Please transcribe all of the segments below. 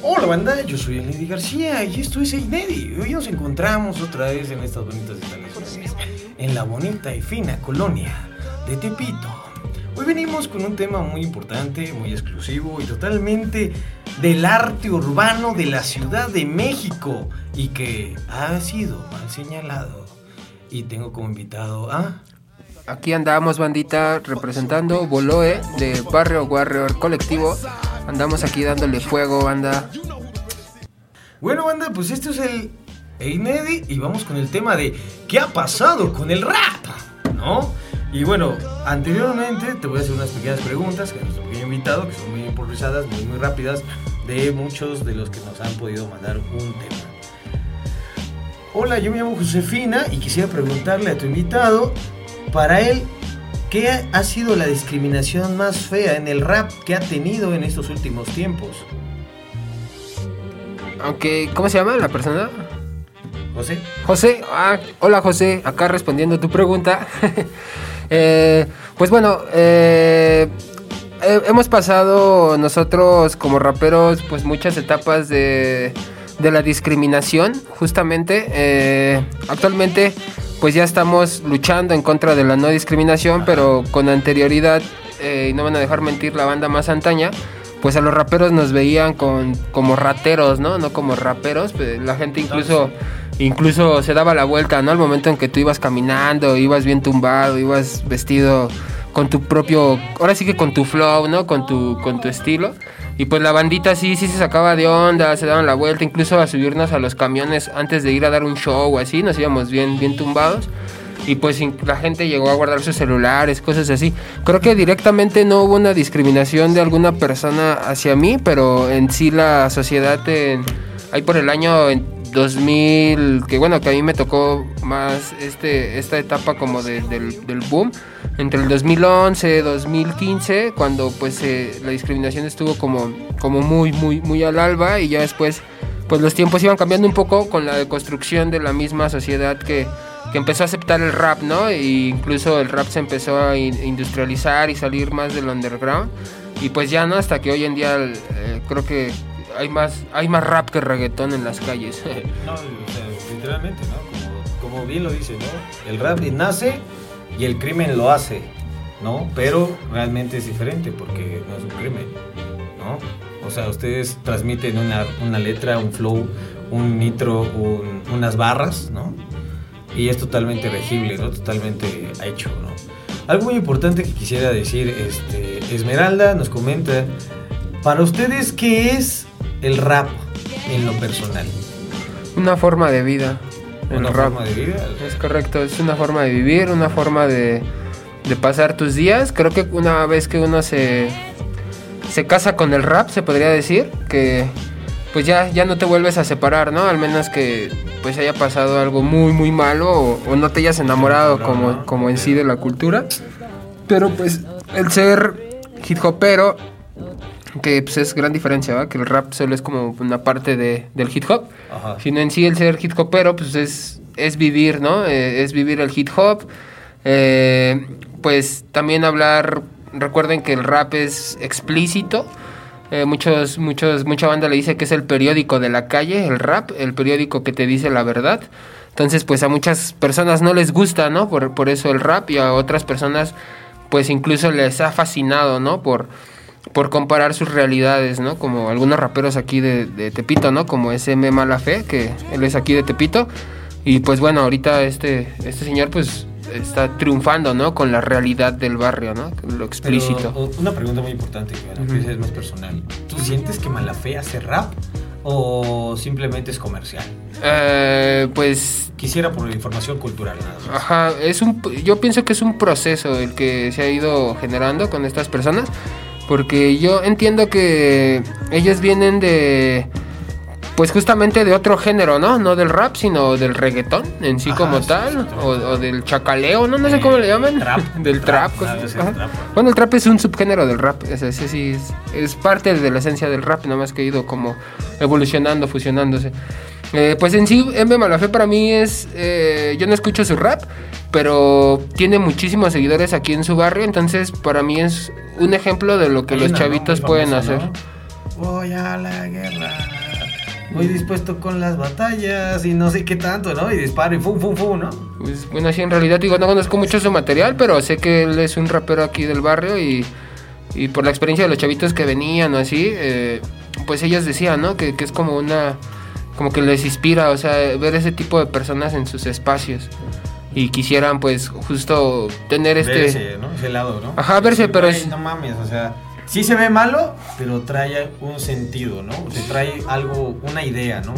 Hola banda, yo soy Lady García y esto es Einedi. Hoy nos encontramos otra vez en estas bonitas instalaciones, en la bonita y fina colonia de Tepito. Hoy venimos con un tema muy importante, muy exclusivo y totalmente del arte urbano de la Ciudad de México y que ha sido mal señalado. Y tengo como invitado a... Aquí andamos, bandita, representando Boloe de Barrio Warrior Colectivo. Andamos aquí dándole fuego, banda. Bueno, banda, pues esto es el Einedi y vamos con el tema de ¿qué ha pasado con el rap? ¿No? Y bueno, anteriormente te voy a hacer unas pequeñas preguntas que nuestro pequeño invitado, que son muy improvisadas, muy, muy rápidas, de muchos de los que nos han podido mandar un tema. Hola, yo me llamo Josefina y quisiera preguntarle a tu invitado, para él, ¿qué ha sido la discriminación más fea en el rap que ha tenido en estos últimos tiempos? Aunque, ¿cómo se llama la persona? José. José, ah, hola José, acá respondiendo a tu pregunta. Eh, pues bueno, eh, hemos pasado nosotros como raperos pues muchas etapas de, de la discriminación, justamente. actualmente pues ya estamos luchando en contra de la no discriminación, pero con anterioridad, y no van a dejar mentir la banda más antaña, pues a los raperos nos veían con, como rateros, ¿no? No como raperos, pues, la gente incluso incluso se daba la vuelta, ¿no? Al momento en que tú ibas caminando, ibas bien tumbado, ibas vestido con tu propio, ahora sí que con tu flow, ¿no? Con tu, con tu estilo. Y pues la bandita sí, sí se sacaba de onda, se daban la vuelta, incluso a subirnos a los camiones antes de ir a dar un show o así, nos íbamos bien, bien tumbados. Y pues la gente llegó a guardar sus celulares, cosas así. Creo que directamente no hubo una discriminación de alguna persona hacia mí, pero en sí la sociedad, ahí por el año 2000, que bueno, que a mí me tocó más este, esta etapa como del, del, boom, entre el 2011, 2015, cuando pues eh, la discriminación estuvo como, como muy, muy, muy al alba y ya después pues los tiempos iban cambiando un poco con la deconstrucción de la misma sociedad que, que empezó a aceptar el rap, ¿no? E incluso el rap se empezó a industrializar y salir más del underground. Y pues ya, ¿no? Hasta que hoy en día eh, creo que hay más, hay más rap que reggaetón en las calles. no, literalmente, ¿no? Como, bien lo dice, ¿no? El rap nace y el crimen lo hace, ¿no? Pero realmente es diferente porque no es un crimen, ¿no? O sea, ustedes transmiten una, una letra, un flow, un nitro, unas barras, ¿no? Y es totalmente regible, ¿no? Totalmente hecho, ¿no? Algo muy importante que quisiera decir, este, Esmeralda nos comenta, para ustedes, ¿qué es el rap en lo personal? Una forma de vida. ¿Una forma de vida? Es correcto, es una forma de vivir, una forma de, de pasar tus días. Creo que una vez que uno se, se casa con el rap, se podría decir, que pues ya, ya no te vuelves a separar, ¿no? Al menos que pues haya pasado algo muy, muy malo o, no te hayas enamorado como, como en sí de la cultura. Pero pues el ser hip hopero que pues, es gran diferencia, ¿va? Que el rap solo es como una parte de, del hip hop, sino en sí el ser hip hopero, pues es, es vivir, ¿no? Eh, es vivir el hip hop. Eh, pues también hablar, recuerden que el rap es explícito. Eh, muchos, muchos, mucha banda le dice que es el periódico de la calle, el rap, el periódico que te dice la verdad. Entonces, pues a muchas personas no les gusta, ¿no? Por, por eso el rap y a otras personas, pues incluso les ha fascinado, ¿no? Por, por comparar sus realidades, ¿no? Como algunos raperos aquí de, Tepito, ¿no? Como SM Mala Fe, que él es aquí de Tepito. Y pues bueno, ahorita este, este señor pues está triunfando, ¿no? Con la realidad del barrio, ¿no? Lo explícito. una pregunta muy importante, que es más personal. ¿Tú sientes que Fe hace rap o simplemente es comercial? Eh, pues... Quisiera por la información cultural nada más. Ajá, es un, yo pienso que es un proceso el que se ha ido generando con estas personas porque yo entiendo que ellos vienen de pues justamente de otro género, ¿no? No del rap, sino del reggaetón en sí como tal, o, del chacaleo, ¿no? No sé cómo le llaman. del trap. Bueno, el trap es un subgénero del rap, ese, sí es, parte de la esencia del rap, nada más que ha ido como evolucionando, fusionándose. Eh, pues en sí, M. Malafé para mí es. Eh, yo no escucho su rap, pero tiene muchísimos seguidores aquí en su barrio, entonces para mí es un ejemplo de lo que los chavitos pueden hacer. Voy a la guerra muy dispuesto con las batallas y no sé qué tanto, ¿no? Y disparo y fum, fum, fum, ¿no? Pues, bueno, sí, en realidad digo, no conozco mucho su material, pero sé que él es un rapero aquí del barrio y, y por la experiencia de los chavitos que venían o así, eh, pues ellas decían, ¿no? Que, que es como una, como que les inspira, o sea, ver ese tipo de personas en sus espacios y quisieran pues justo tener este... Verse, ¿no? Ese lado, ¿no? Ajá, verse, Sí, pero es- No mames, o sea, sí se ve malo, pero trae un sentido, ¿no? O sea, trae algo, una idea, ¿no?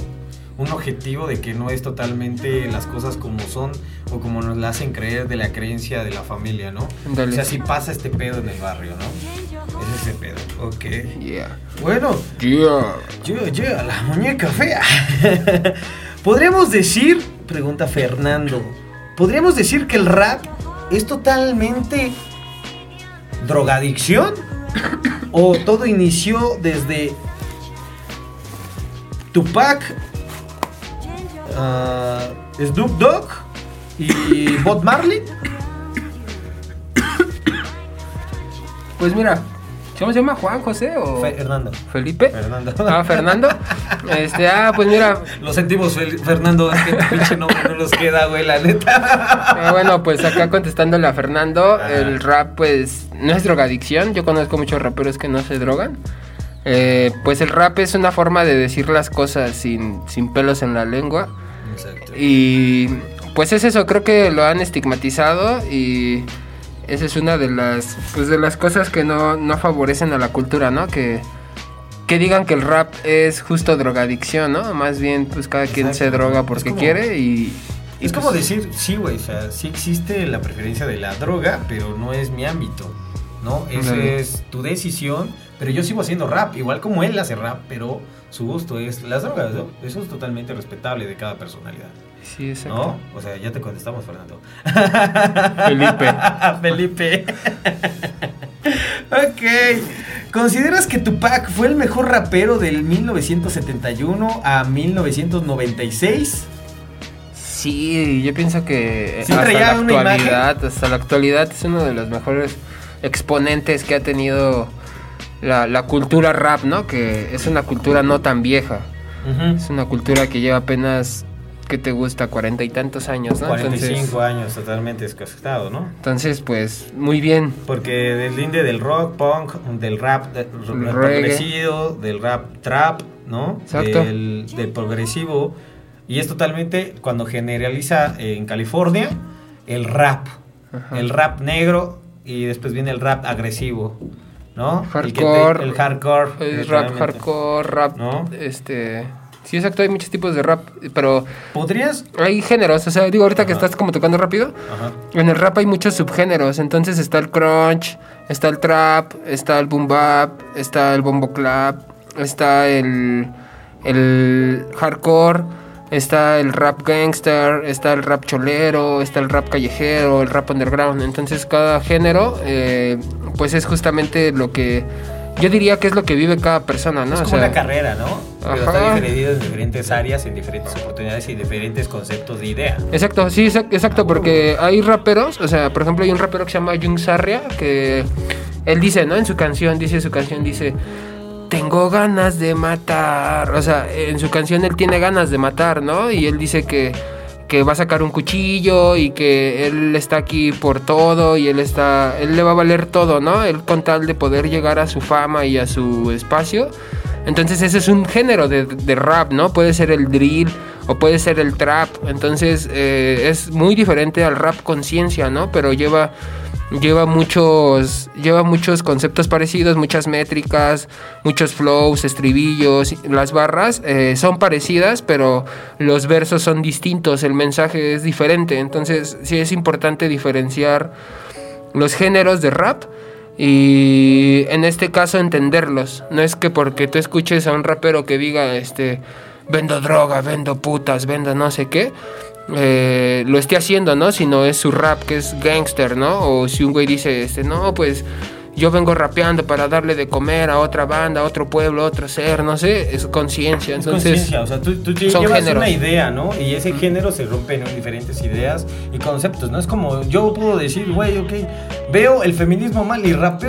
Un objetivo de que no es totalmente las cosas como son o como nos la hacen creer de la creencia de la familia, ¿no? O sea, si pasa este pedo en el barrio, ¿no? Es ese pedo, ok. Yeah. Bueno, Yeah. yo, yo, la muñeca fea. Podríamos decir, pregunta Fernando, ¿podríamos decir que el rap es totalmente drogadicción? ¿O todo inició desde Tupac, ah, Snoop Dogg y Bob Marley? Pues mira, ¿cómo se llama? ¿Juan José o Fernando. Felipe? Fernando. Ah, Fernando. Este, ah, pues mira, Lo sentimos, Fel- Fernando, es que pinche nombre no nos queda, güey, la neta. Ah, bueno, pues acá contestándole a Fernando, el rap pues no es drogadicción, yo conozco muchos raperos que no se drogan. Eh, pues el rap es una forma de decir las cosas sin, sin pelos en la lengua. Exacto. Y pues es eso, creo que lo han estigmatizado y esa es una de las, pues, de las cosas que no, no favorecen a la cultura, ¿no? Que, que digan que el rap es justo drogadicción, ¿no? Más bien pues cada quien se Exacto. droga porque como- quiere y... y, Es pues, como decir, sí, güey, o sea, sí existe la preferencia de la droga, pero no es mi ámbito, ¿no? Esa es tu decisión, pero yo sigo haciendo rap, igual como él hace rap, pero su gusto es las drogas, ¿no? Eso es totalmente respetable de cada personalidad, Sí, exacto. ¿no? O sea, ya te contestamos, Fernando. Felipe. Felipe. ok. ¿Consideras que Tupac fue el mejor rapero del 1971 a 1996? Sí, yo pienso que Sí hasta la actualidad, hasta la actualidad es uno de los mejores exponentes que ha tenido la, la cultura rap, ¿no? Que es una cultura no tan vieja, es una cultura que lleva apenas, ¿qué te gusta? Cuarenta y tantos años, ¿no? 45 Entonces, años totalmente descascado, ¿no? entonces, pues, muy bien. Porque del linde del rock, punk, del rap, del rap Reggae. progresivo, del rap trap, ¿no? Exacto. Del, del progresivo. Y es totalmente cuando generaliza en California el rap. Ajá. El rap negro y después viene el rap agresivo, ¿no? El, te- Hardcore. el hardcore. Es rap hardcore, rap, ¿No? este... Sí, exacto, hay muchos tipos de rap, pero ¿Podrías? hay géneros, o sea, digo, ahorita que estás como tocando rápido, Ajá. En el rap hay muchos subgéneros, entonces está el crunch, está el trap, está el boom bap, está el bombo clap, está el, el hardcore, está el rap gangster, está el rap cholero, está el rap callejero, el rap underground. Entonces cada género, eh, pues es justamente lo que yo diría que es lo que vive cada persona, ¿no? Es O como sea, una carrera, ¿no? Pero Ajá. está dividido en diferentes áreas, en diferentes oportunidades y diferentes conceptos de idea. Exacto, sí, exac- exacto, porque hay raperos, o sea, por ejemplo, hay un rapero que se llama Jung Sarria, que él dice, ¿no? En su canción, dice su canción, dice, tengo ganas de matar, o sea, en su canción él tiene ganas de matar, ¿no? Y él dice que, que va a sacar un cuchillo y que él está aquí por todo y él está, él le va a valer todo, ¿no? Él con tal de poder llegar a su fama y a su espacio. Entonces ese es un género de, de rap, ¿no? Puede ser el drill o puede ser el trap. Entonces eh, es muy diferente al rap conciencia, ¿no? Pero lleva, lleva, muchos, lleva muchos conceptos parecidos, muchas métricas, muchos flows, estribillos. Las barras eh, son parecidas, pero los versos son distintos, el mensaje es diferente. Entonces sí es importante diferenciar los géneros de rap y en este caso entenderlos. No es que porque tú escuches a un rapero que diga, este, vendo droga, vendo putas, vendo no sé qué, eh, lo esté haciendo, ¿no? Sino es su rap que es gangster, ¿no? O si un güey dice, este, no, pues yo vengo rapeando para darle de comer a otra banda, a otro pueblo, a otro ser, no sé, es conciencia. Es Entonces, conciencia, o sea, tú, tú llevas géneros. una idea, ¿no? Y ese género se rompe en diferentes ideas y conceptos, ¿no? Es como yo puedo decir, güey, ok, veo el feminismo mal y rapeo